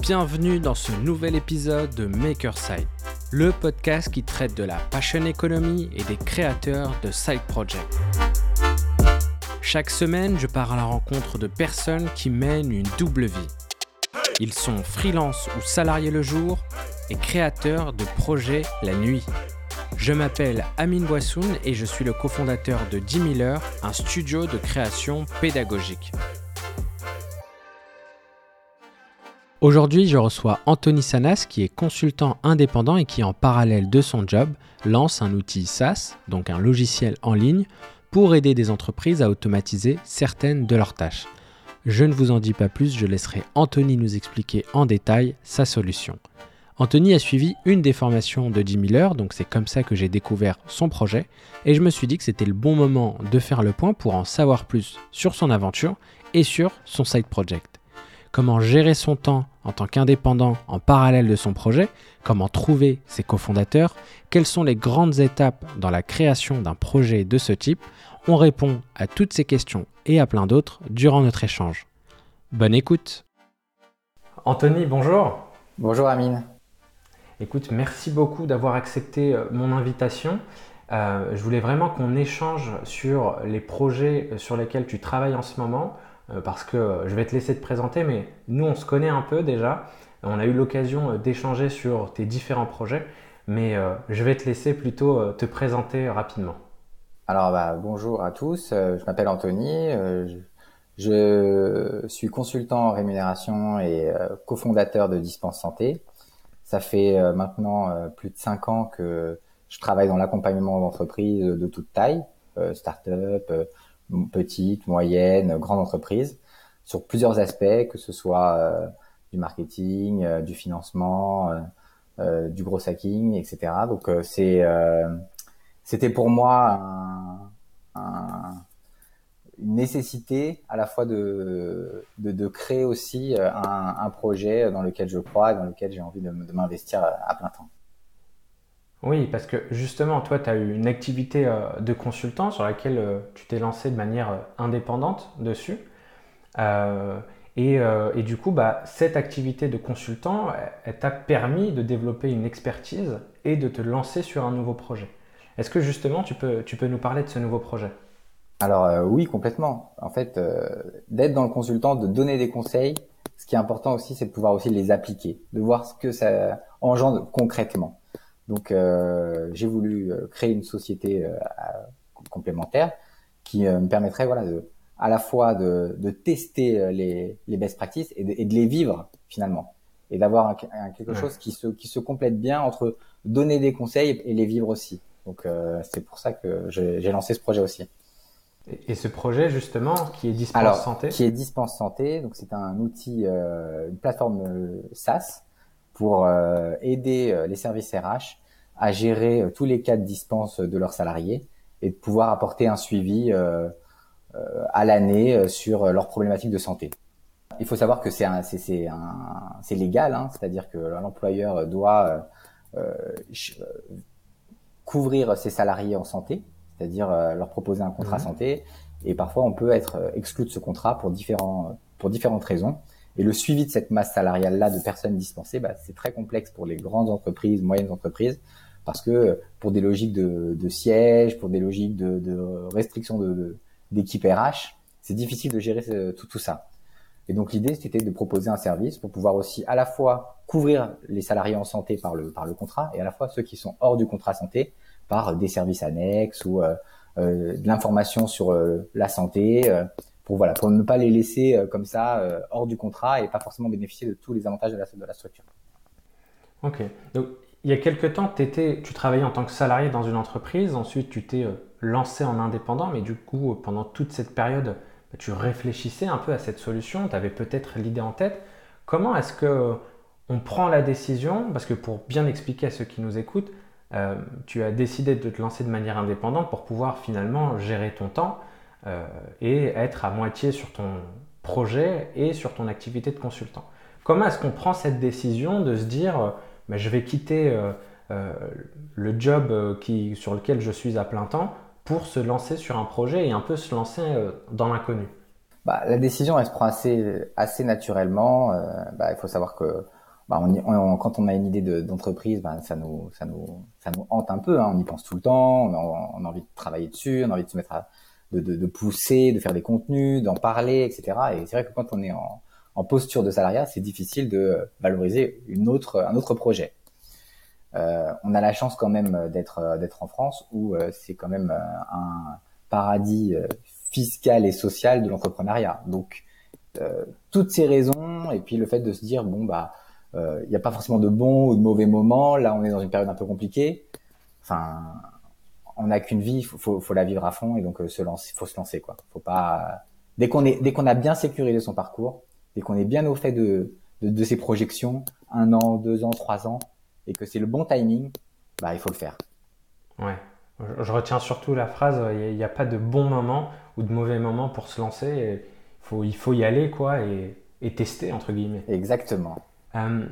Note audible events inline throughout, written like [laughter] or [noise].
Bienvenue dans ce nouvel épisode de Makerside, le podcast qui traite de la passion economy et des créateurs de side projects. Chaque semaine, je pars à la rencontre de personnes qui mènent une double vie. Ils sont freelance ou salariés le jour et créateurs de projets la nuit. Je m'appelle Amine Boissoun et je suis le cofondateur de 10 000 heures, un studio de création pédagogique. Aujourd'hui, je reçois Anthony Sanas qui est consultant indépendant et qui en parallèle de son job lance un outil SaaS, donc un logiciel en ligne, pour aider des entreprises à automatiser certaines de leurs tâches. Je ne vous en dis pas plus, je laisserai Anthony nous expliquer en détail sa solution. Anthony a suivi une des formations de 10 000 heures, donc c'est comme ça que j'ai découvert son projet, et je me suis dit que c'était le bon moment de faire le point pour en savoir plus sur son aventure et sur son side project comment gérer son temps en tant qu'indépendant en parallèle de son projet, comment trouver ses cofondateurs, quelles sont les grandes étapes dans la création d'un projet de ce type. On répond à toutes ces questions et à plein d'autres durant notre échange. Bonne écoute Anthony, bonjour Bonjour Amine Écoute, merci beaucoup d'avoir accepté euh, mon invitation. Euh, je voulais vraiment qu'on échange sur les projets sur lesquels tu travailles en ce moment, euh, parce que euh, je vais te laisser te présenter, mais nous on se connaît un peu déjà. On a eu l'occasion euh, d'échanger sur tes différents projets, mais je vais te laisser plutôt te présenter rapidement. Alors bah, bonjour à tous, je m'appelle Anthony, je suis consultant en rémunération et cofondateur de Dispense Santé. Ça fait maintenant plus de cinq ans que je travaille dans l'accompagnement d'entreprises de toute taille, start-up, petites, moyennes, grandes entreprises, sur plusieurs aspects, que ce soit euh, du marketing, euh, du financement, euh, du gros hacking, etc. Donc c'est c'était pour moi une nécessité à la fois de, de, créer aussi un, un, projet dans lequel je crois, dans lequel j'ai envie de, de m'investir à plein temps. Oui, parce que justement, toi, tu as eu une activité euh, de consultant sur laquelle euh, tu t'es lancé de manière euh, indépendante dessus. Et, du coup, bah, cette activité de consultant, elle, t'a permis de développer une expertise et de te lancer sur un nouveau projet. Est-ce que justement, tu peux, tu peux nous parler de ce nouveau projet? Alors oui, complètement. En fait, d'être dans le consultant, de donner des conseils, ce qui est important aussi, c'est de pouvoir aussi les appliquer, de voir ce que ça engendre concrètement. Donc, euh, j'ai voulu euh, créer une société euh, complémentaire qui me permettrait, voilà, de, à la fois de, de tester les, les, best practices et de, et de, les vivre finalement, et d'avoir quelque chose qui se, qui se complète bien entre donner des conseils et les vivre aussi. Donc, c'est pour ça que j'ai lancé ce projet aussi. Et ce projet justement qui est Dispense Alors, Santé? Qui est Dispense Santé, donc c'est un outil, une plateforme SaaS pour aider les services RH à gérer euh, tous les cas de dispense de leurs salariés et de pouvoir apporter un suivi euh, euh, à l'année sur leurs problématiques de santé. Il faut savoir que c'est c'est c'est légal, hein, c'est-à-dire que l'employeur doit couvrir ses salariés en santé, c'est-à-dire leur proposer un contrat mmh. santé. Et parfois, on peut être exclu de ce contrat pour différents pour différentes raisons. Et le suivi de cette masse salariale là de personnes dispensées, bah, c'est très complexe pour les grandes entreprises, moyennes entreprises, parce que pour des logiques de, de siège, pour des logiques de, de restriction de, d'équipe RH, c'est difficile de gérer tout, ça. Et donc l'idée, c'était de proposer un service pour pouvoir aussi à la fois couvrir les salariés en santé par le, par le contrat et à la fois ceux qui sont hors du contrat santé par des services annexes ou euh, euh de l'information sur euh, la santé euh, pour voilà pour ne pas les laisser comme ça hors du contrat et pas forcément bénéficier de tous les avantages de la, de la structure. Ok. Donc il y a quelques temps, tu travaillais en tant que salarié dans une entreprise, ensuite tu t'es euh, lancé en indépendant, mais du coup, pendant toute cette période, bah, tu réfléchissais un peu à cette solution, tu avais peut-être l'idée en tête. Comment est-ce que on prend la décision? Parce que pour bien expliquer à ceux qui nous écoutent, euh, tu as décidé de te lancer de manière indépendante pour pouvoir finalement gérer ton temps euh, et être à moitié sur ton projet et sur ton activité de consultant. Comment est-ce qu'on prend cette décision de se dire je vais quitter euh, le job qui, sur lequel je suis à plein temps pour se lancer sur un projet et un peu se lancer dans l'inconnu? bah, La décision, elle se prend assez, assez naturellement. Euh, bah, il faut savoir que bah, on, quand on a une idée d'entreprise, bah, ça, nous, ça, nous, ça nous hante un peu. Hein. On y pense tout le temps, on on a, envie de travailler dessus, on a envie de se mettre à, de, de, de pousser, de faire des contenus, d'en parler, etc. Et c'est vrai que quand on est en, en posture de salariat, c'est difficile de valoriser une autre, un autre projet. Euh, on a la chance quand même d'être d'être en France où euh, c'est quand même euh, un paradis fiscal et social de l'entrepreneuriat. Donc toutes ces raisons et puis le fait de se dire bon bah il n'y a pas forcément de bons ou de mauvais moments. Là, on est dans une période un peu compliquée. Enfin, on n'a qu'une vie, faut, faut, faut, la vivre à fond et donc se lancer, faut se lancer quoi. Faut pas dès qu'on est dès qu'on a bien sécurisé son parcours, dès qu'on est bien au fait de, de, de ses projections, un an, deux ans, trois ans, et que c'est le bon timing, bah, il faut le faire. Ouais. Je retiens surtout la phrase il n'y a, pas de bon moment ou de mauvais moment pour se lancer. Il faut, il faut y aller quoi et, et tester entre guillemets. Exactement. Euh,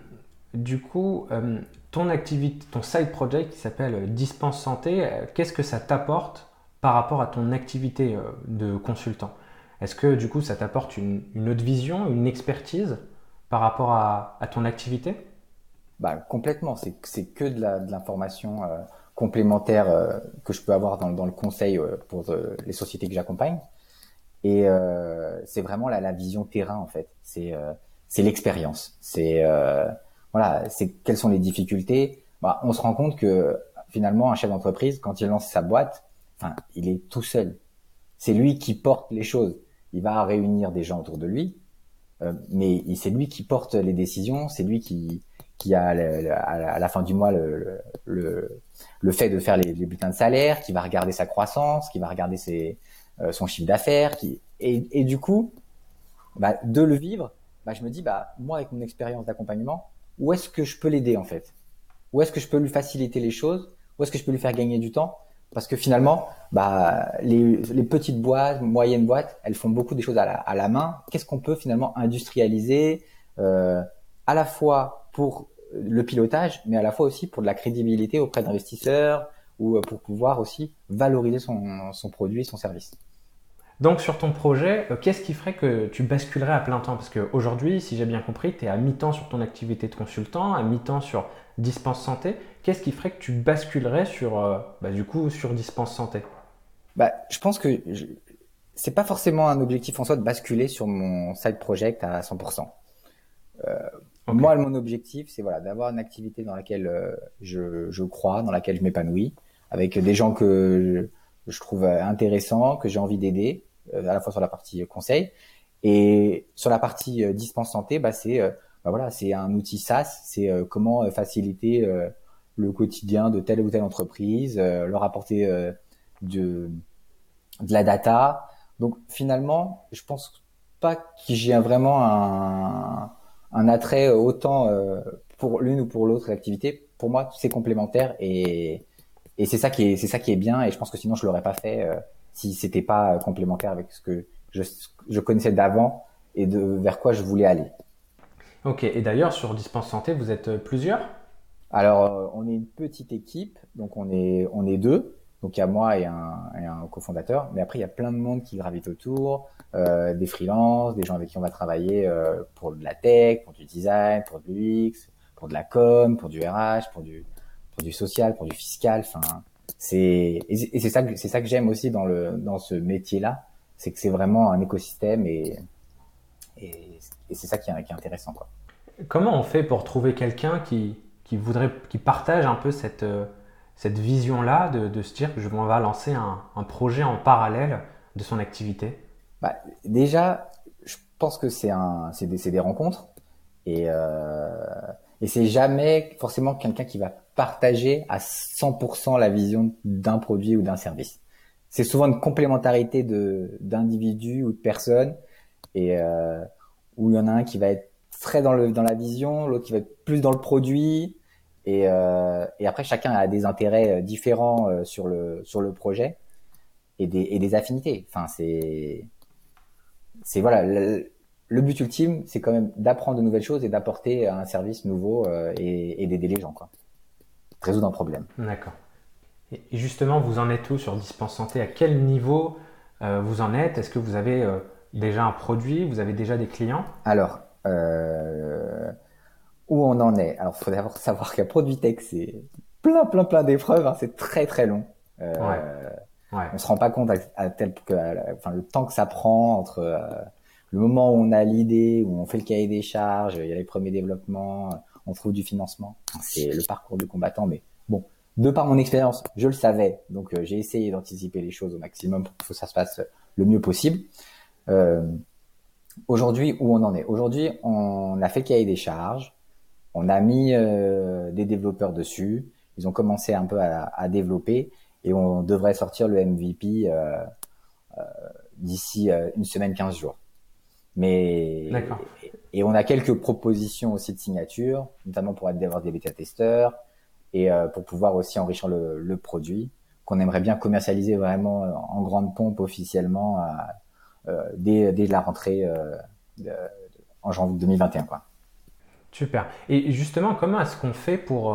du coup, euh, ton activité, ton side project qui s'appelle Dispense Santé, euh, qu'est-ce que ça t'apporte par rapport à ton activité de consultant? Est-ce que du coup ça t'apporte une, autre vision, une expertise par rapport à, ton activité? Bah, complètement. C'est que de l'information euh, complémentaire euh, que je peux avoir dans, le conseil euh, pour les sociétés que j'accompagne. Et c'est vraiment la, la, vision terrain en fait. C'est c'est l'expérience. C'est voilà, c'est quelles sont les difficultés. Bah, on se rend compte que finalement un chef d'entreprise quand il lance sa boîte, enfin, il est tout seul. C'est lui qui porte les choses. Il va réunir des gens autour de lui, mais c'est lui qui porte les décisions. C'est lui qui qui a à la fin du mois le, le, le fait de faire les, les, bulletins de salaire, qui va regarder sa croissance, qui va regarder ses, euh, son chiffre d'affaires, qui et, et, du coup, bah, de le vivre, bah, je me dis bah moi avec mon expérience d'accompagnement, où est-ce que je peux l'aider en fait? Où est-ce que je peux lui faciliter les choses? Où est-ce que je peux lui faire gagner du temps? Parce que finalement, bah les, les, petites boîtes, moyennes boîtes, elles font beaucoup des choses à la, à la main. Qu'est-ce qu'on peut finalement industrialiser euh, à la fois pour le pilotage, mais à la fois aussi pour de la crédibilité auprès d'investisseurs ou euh, pour pouvoir aussi valoriser son, son produit son service? Donc sur ton projet, euh, qu'est-ce qui ferait que tu basculerais à plein temps? Parce qu'aujourd'hui, si j'ai bien compris, tu es à mi-temps sur ton activité de consultant, à mi-temps sur Dispense Santé. Qu'est-ce qui ferait que tu basculerais sur, euh, bah, du coup, sur Dispense Santé? Bah, Je pense que je... c'est pas forcément un objectif en soi de basculer sur mon side project à 100%. Euh, moi, mon objectif, c'est voilà, d'avoir une activité dans laquelle euh, je, je, crois, dans laquelle je m'épanouis, avec des gens que je, je trouve intéressants, que j'ai envie d'aider, à la fois sur la partie conseil et sur la partie euh, dispense santé, bah c'est bah voilà, c'est un outil SaaS, c'est comment faciliter le quotidien de telle ou telle entreprise, leur apporter de de la data. Donc finalement, je pense pas que j'ai vraiment un un attrait euh, autant euh, pour l'une ou pour l'autre activité. Pour moi, c'est complémentaire et, et c'est ça qui est c'est ça qui est bien. Et je pense que sinon je l'aurais pas fait euh, si c'était pas complémentaire avec ce que je, je connaissais d'avant et de vers quoi je voulais aller. Ok. Et d'ailleurs sur Dispense Santé, vous êtes plusieurs? Alors on est une petite équipe, donc on est on est deux. Donc il y a moi et un, et un cofondateur, mais après il y a plein de monde qui gravite autour, euh, des freelances, des gens avec qui on va travailler euh, pour de la tech, pour du design, pour de l'UX, pour de la com, pour du RH, pour du pour du social, pour du fiscal. Enfin, c'est et c'est ça que c'est ça que j'aime aussi dans le dans ce métier-là, c'est que c'est vraiment un écosystème et et, et c'est ça qui est, qui est intéressant quoi. Comment on fait pour trouver quelqu'un qui qui voudrait qui partage un peu cette euh, cette vision-là de, de, se dire que je vais lancer un, un, projet en parallèle de son activité? Bah, Déjà, je pense que c'est un, c'est des, des, rencontres et, euh, et c'est jamais forcément quelqu'un qui va partager à 100% la vision d'un produit ou d'un service. C'est souvent une complémentarité de d'individus ou de personnes et euh, où il y en a un qui va être très dans le dans la vision, l'autre qui va être plus dans le produit, et, euh, et, après, chacun a des intérêts euh, différents euh, sur le sur le projet et des, et des affinités. Enfin, c'est c'est voilà. Le, but ultime, c'est quand même d'apprendre de nouvelles choses et d'apporter un service nouveau et, et d'aider les gens, quoi. Résoudre un problème. D'accord. Et justement, vous en êtes où sur Dispense Santé? À quel niveau vous en êtes? Est-ce que vous avez déjà un produit? Vous avez déjà des clients? Alors, où on en est? Alors, il faut d'abord savoir qu'un produit tech, c'est plein, plein, plein d'épreuves. Hein. c'est très, très long. Euh, ouais. On se rend pas compte à, tel que, enfin, le temps que ça prend entre le moment où on a l'idée, où on fait le cahier des charges, il y a les premiers développements, on trouve du financement. C'est le parcours du combattant, mais bon, de par mon expérience, je le savais, donc euh, j'ai essayé d'anticiper les choses au maximum pour que ça se passe le mieux possible. Euh, aujourd'hui, où on en est? Aujourd'hui, on a fait le cahier des charges, on a mis euh, des développeurs dessus, ils ont commencé un peu à, à développer et on devrait sortir le MVP euh, euh, d'ici une semaine, 15 jours. Mais et on a quelques propositions aussi de signature, notamment pour avoir des bêta-testeurs et euh, pour pouvoir aussi enrichir le, produit qu'on aimerait bien commercialiser vraiment euh, en grande pompe officiellement euh, dès, la rentrée en janvier 2021. Quoi. Super. Et justement, comment est-ce qu'on fait pour,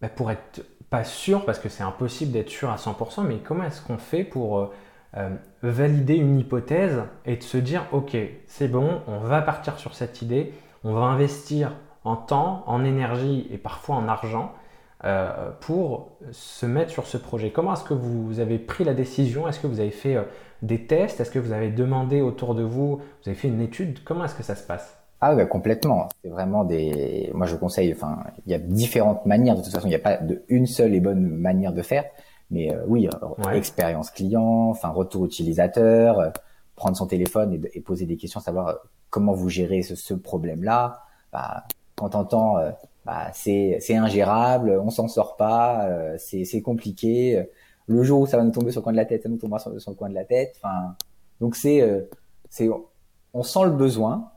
bah pour être pas sûr, parce que c'est impossible d'être sûr à 100%, mais comment est-ce qu'on fait pour euh, valider une hypothèse et de se dire ok c'est bon on va partir sur cette idée on va investir en temps en énergie et parfois en argent euh, pour se mettre sur ce projet comment est-ce que vous avez pris la décision? Est-ce que vous avez fait euh, des tests? Est-ce que vous avez demandé autour de vous? Vous avez fait une étude? Comment est-ce que ça se passe? Ah complètement. C'est vraiment des. Moi, je conseille. Enfin, il y a différentes manières. De toute façon, il n'y a pas de une seule et bonne manière de faire. Mais euh, oui, euh, expérience client, enfin retour utilisateur, euh, prendre son téléphone et, poser des questions, savoir comment vous gérez ce, ce problème-là. Bah, quand t'entends, bah, c'est ingérable, on s'en sort pas, c'est c'est compliqué. Le jour où ça va nous tomber sur le coin de la tête, ça nous tombera sur, sur le coin de la tête. Enfin, donc c'est c'est on sent le besoin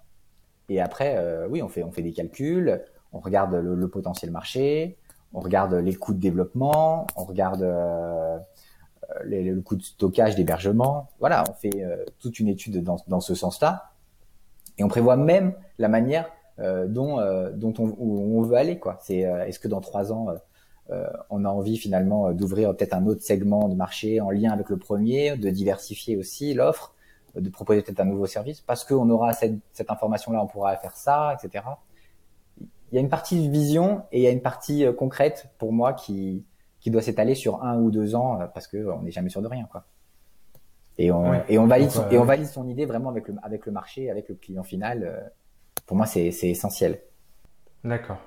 et après oui on fait on fait des calculs, on regarde le, le potentiel marché, on regarde les coûts de développement, on regarde euh, les, le coût de stockage, d'hébergement. Voilà, on fait euh, toute une étude dans, dans ce sens-là, et on prévoit même la manière euh, dont dont on, on, veut aller. Quoi. C'est est-ce que dans trois ans on a envie finalement d'ouvrir peut-être un autre segment de marché en lien avec le premier, de diversifier aussi l'offre, de proposer peut-être un nouveau service, parce qu'on aura cette, cette information-là, on pourra faire ça, etc il y a une partie de vision et il y a une partie euh, concrète pour moi qui qui doit s'étaler sur un ou deux ans euh, parce que on n'est jamais sûr de rien quoi. Et on et on valide son, et on valide son idée vraiment avec le avec le marché, avec le client final. Euh, pour moi, c'est c'est essentiel. D'accord.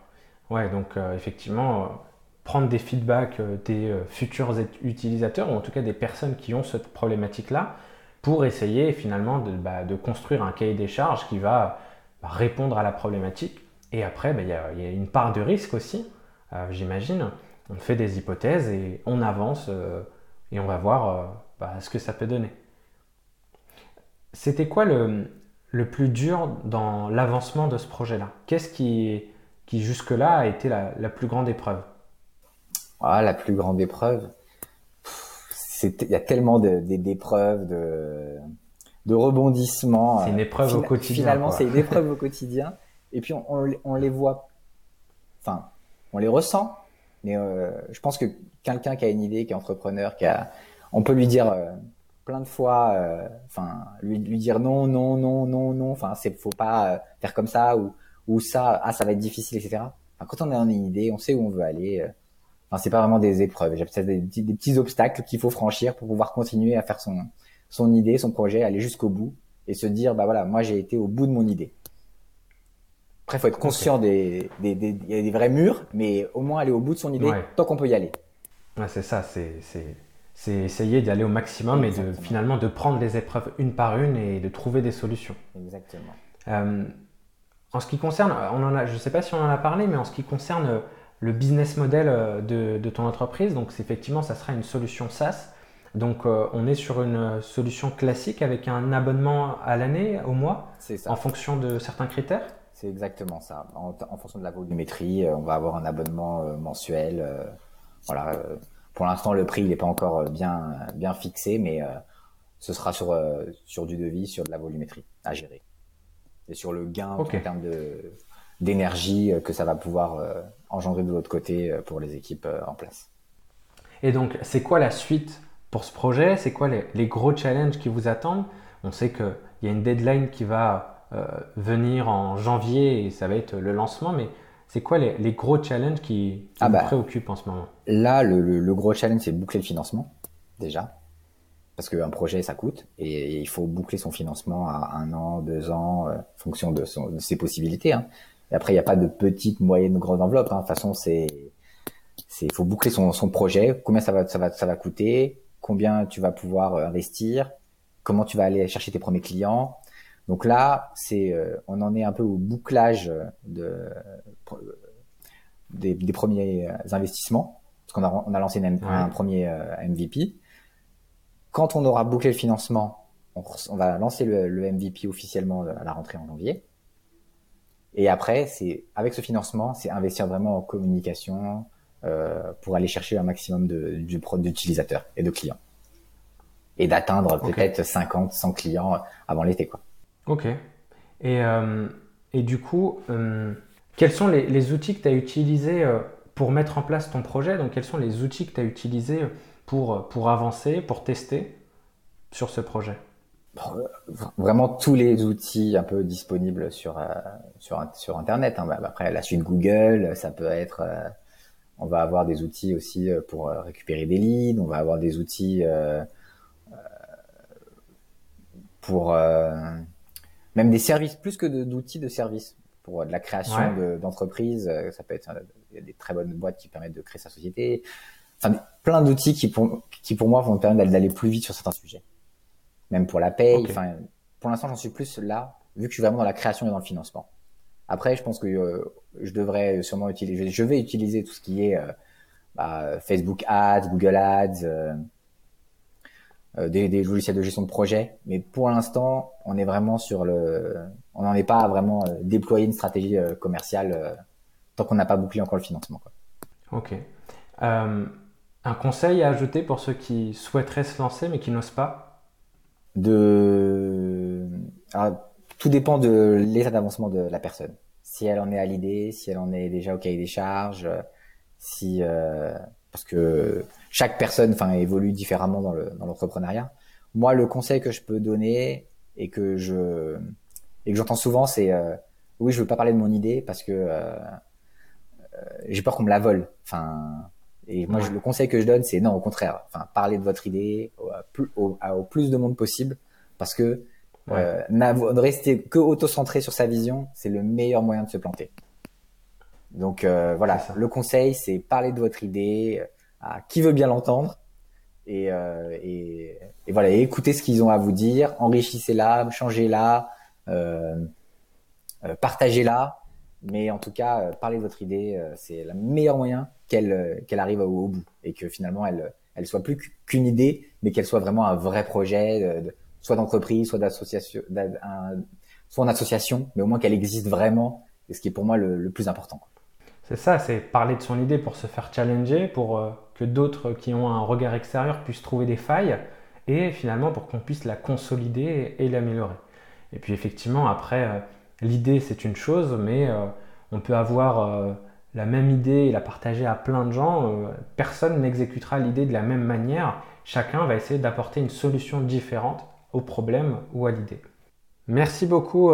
Ouais, donc effectivement, prendre des feedbacks des futurs utilisateurs ou en tout cas des personnes qui ont cette problématique-là pour essayer finalement de, bah, de construire un cahier des charges qui va bah, répondre à la problématique et après, ben, il y, a, une part de risque aussi, euh, j'imagine. On fait des hypothèses et on avance euh, et on va voir euh, bah, ce que ça peut donner. C'était quoi le, plus dur dans l'avancement de ce projet-là? Qu'est-ce qui, qui jusque-là a été la, plus grande épreuve? Ah, La plus grande épreuve? Il y a tellement d'épreuves, de, de, rebondissements. C'est une épreuve au quotidien. Finalement, c'est une épreuve au quotidien [laughs] et puis on, on, les voit, enfin, on les ressent, mais euh, je pense que quelqu'un qui a une idée, qui est entrepreneur, qui a, on peut lui dire euh, plein de fois, euh, enfin, lui, lui dire non, non, non, non, non, enfin, c'est faut pas faire comme ça ou ou ça, ah, ça va être difficile, etc. Enfin, quand on a une idée, on sait où on veut aller. Enfin, c'est pas vraiment des épreuves, peut-être des, des, petits obstacles qu'il faut franchir pour pouvoir continuer à faire son son idée, son projet, aller jusqu'au bout et se dire, bah voilà, moi j'ai été au bout de mon idée. Après, faut être conscient des, des, des, a des vrais murs, mais au moins aller au bout de son idée tant qu'on peut y aller. Ouais, c'est ça, c'est, essayer d'aller au maximum et de, finalement de prendre les épreuves une par une et de trouver des solutions. Exactement. Euh, en ce qui concerne, on en a, je ne sais pas si on en a parlé, mais en ce qui concerne le business model euh, de, de ton entreprise, donc effectivement, ça sera une solution SaaS. Donc euh, on est sur une solution classique avec un abonnement à l'année, au mois, en fonction de certains critères c'est exactement ça. En, fonction de la volumétrie, euh, on va avoir un abonnement euh, mensuel. Euh, voilà. Pour l'instant, le prix n'est pas encore bien bien fixé, mais ce sera sur sur du devis, sur de la volumétrie à gérer et sur le gain en termes de d'énergie que ça va pouvoir engendrer de l'autre côté pour les équipes en place. Et donc, c'est quoi la suite pour ce projet? C'est quoi les, les, gros challenges qui vous attendent? On sait qu'il il y a une deadline qui va venir en janvier et ça va être le lancement, mais c'est quoi les, gros challenges qui, qui ah vous bah, préoccupent en ce moment? Là, le, gros challenge, c'est boucler le financement, déjà. Parce qu'un projet, ça coûte. Et il faut boucler son financement à un an, deux ans, en fonction de, ses possibilités. Hein. Et après, il n'y a pas de petite, moyenne, grande enveloppe. Hein. De toute façon, c'est il faut boucler son, son projet, combien ça va, ça va, ça va coûter, combien tu vas pouvoir euh, investir, comment tu vas aller chercher tes premiers clients? Donc là, c'est, euh, on en est un peu au bouclage de, des, des premiers investissements, parce qu'on a, on a lancé un premier euh, MVP. Quand on aura bouclé le financement, on, on va lancer le, le, MVP officiellement à la rentrée en janvier. Et après, c'est avec ce financement, c'est investir vraiment en communication, euh, pour aller chercher un maximum d'utilisateurs et de clients. Et d'atteindre peut-être 50, 100 clients avant l'été. quoi. Ok. Et, euh, et du coup, euh, quels sont les, les, outils que tu as utilisés pour mettre en place ton projet? Donc, quels sont les outils que tu as utilisés pour, pour avancer, pour tester sur ce projet? Vraiment tous les outils un peu disponibles sur, sur, sur Internet. Hein. Bah, après, la suite Google, ça peut être on va avoir des outils aussi euh, pour euh, récupérer des leads. On va avoir des outils euh, pour même des services, plus que d'outils de, services pour de la création d'entreprises. ça peut être des très bonnes boîtes qui permettent de créer sa société. Enfin, plein d'outils qui pour, qui pour moi vont permettre d'aller plus vite sur certains sujets. Même pour la paye. Enfin, pour l'instant, j'en suis plus là, vu que je suis vraiment dans la création et dans le financement. Après, je pense que euh, je devrais sûrement utiliser, je vais utiliser tout ce qui est euh, bah, Facebook Ads, Google Ads, euh, des, des, logiciels de gestion de projet. Mais pour l'instant, on est vraiment sur le, on n'en est pas à vraiment déployer une stratégie commerciale tant qu'on n'a pas bouclé encore le financement. Quoi. Ok. un conseil à ajouter pour ceux qui souhaiteraient se lancer mais qui n'osent pas? De, ah, tout dépend de l'état d'avancement de la personne si elle en est à l'idée, si elle en est déjà au cahier des charges, si euh, parce que chaque personne, enfin, évolue différemment dans le dans l'entrepreneuriat. Moi, le conseil que je peux donner et que je et que j'entends souvent, c'est euh, oui, je veux pas parler de mon idée parce que euh, j'ai peur qu'on me la vole. Enfin, et moi, le conseil que je donne, c'est non, au contraire. Enfin, parlez de votre idée au, au plus de monde possible parce que euh, ne rester que auto-centré sur sa vision, c'est le meilleur moyen de se planter. Donc euh, voilà, le conseil, c'est parler de votre idée euh, à qui veut bien l'entendre et, euh, et, et, voilà, écoutez ce qu'ils ont à vous dire, enrichissez-la, changez-la, euh, partagez-la. Mais en tout cas, parler de votre idée, c'est le meilleur moyen qu'elle qu'elle arrive au, bout et que finalement elle elle soit plus qu'une idée, mais qu'elle soit vraiment un vrai projet. De, soit d'entreprise, soit d'association, soit en association, mais au moins qu'elle existe vraiment, et ce qui est pour moi le, plus important. C'est ça, c'est parler de son idée pour se faire challenger, pour euh, que d'autres qui ont un regard extérieur puissent trouver des failles, et finalement pour qu'on puisse la consolider et, l'améliorer. Et puis effectivement, après, euh, l'idée c'est une chose, mais euh, on peut avoir la même idée et la partager à plein de gens. personne n'exécutera l'idée de la même manière. Chacun va essayer d'apporter une solution différente au problème ou à l'idée. Merci beaucoup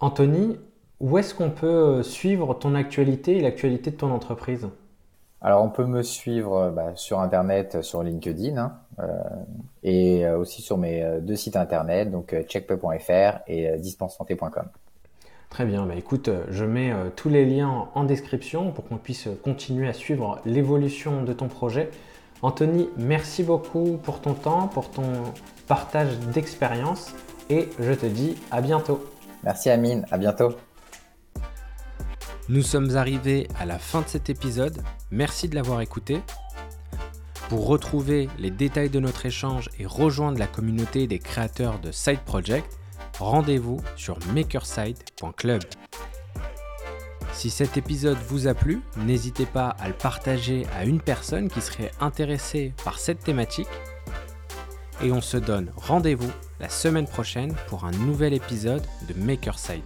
Anthony. Où est-ce qu'on peut euh, suivre ton actualité et l'actualité de ton entreprise? Alors on peut me suivre euh, bah, sur Internet, sur LinkedIn hein, et aussi sur mes deux sites Internet, donc checkpe.fr et dispensanté.com. Très bien, bah écoute, je mets tous les liens en description pour qu'on puisse continuer à suivre l'évolution de ton projet. Anthony, merci beaucoup pour ton temps, pour ton partage d'expérience et je te dis à bientôt. Merci Amine, à bientôt. Nous sommes arrivés à la fin de cet épisode. Merci de l'avoir écouté. Pour retrouver les détails de notre échange et rejoindre la communauté des créateurs de Side Project, rendez-vous sur makerside.club. Si cet épisode vous a plu, n'hésitez pas à le partager à une personne qui serait intéressée par cette thématique et on se donne rendez-vous la semaine prochaine pour un nouvel épisode de Makerside.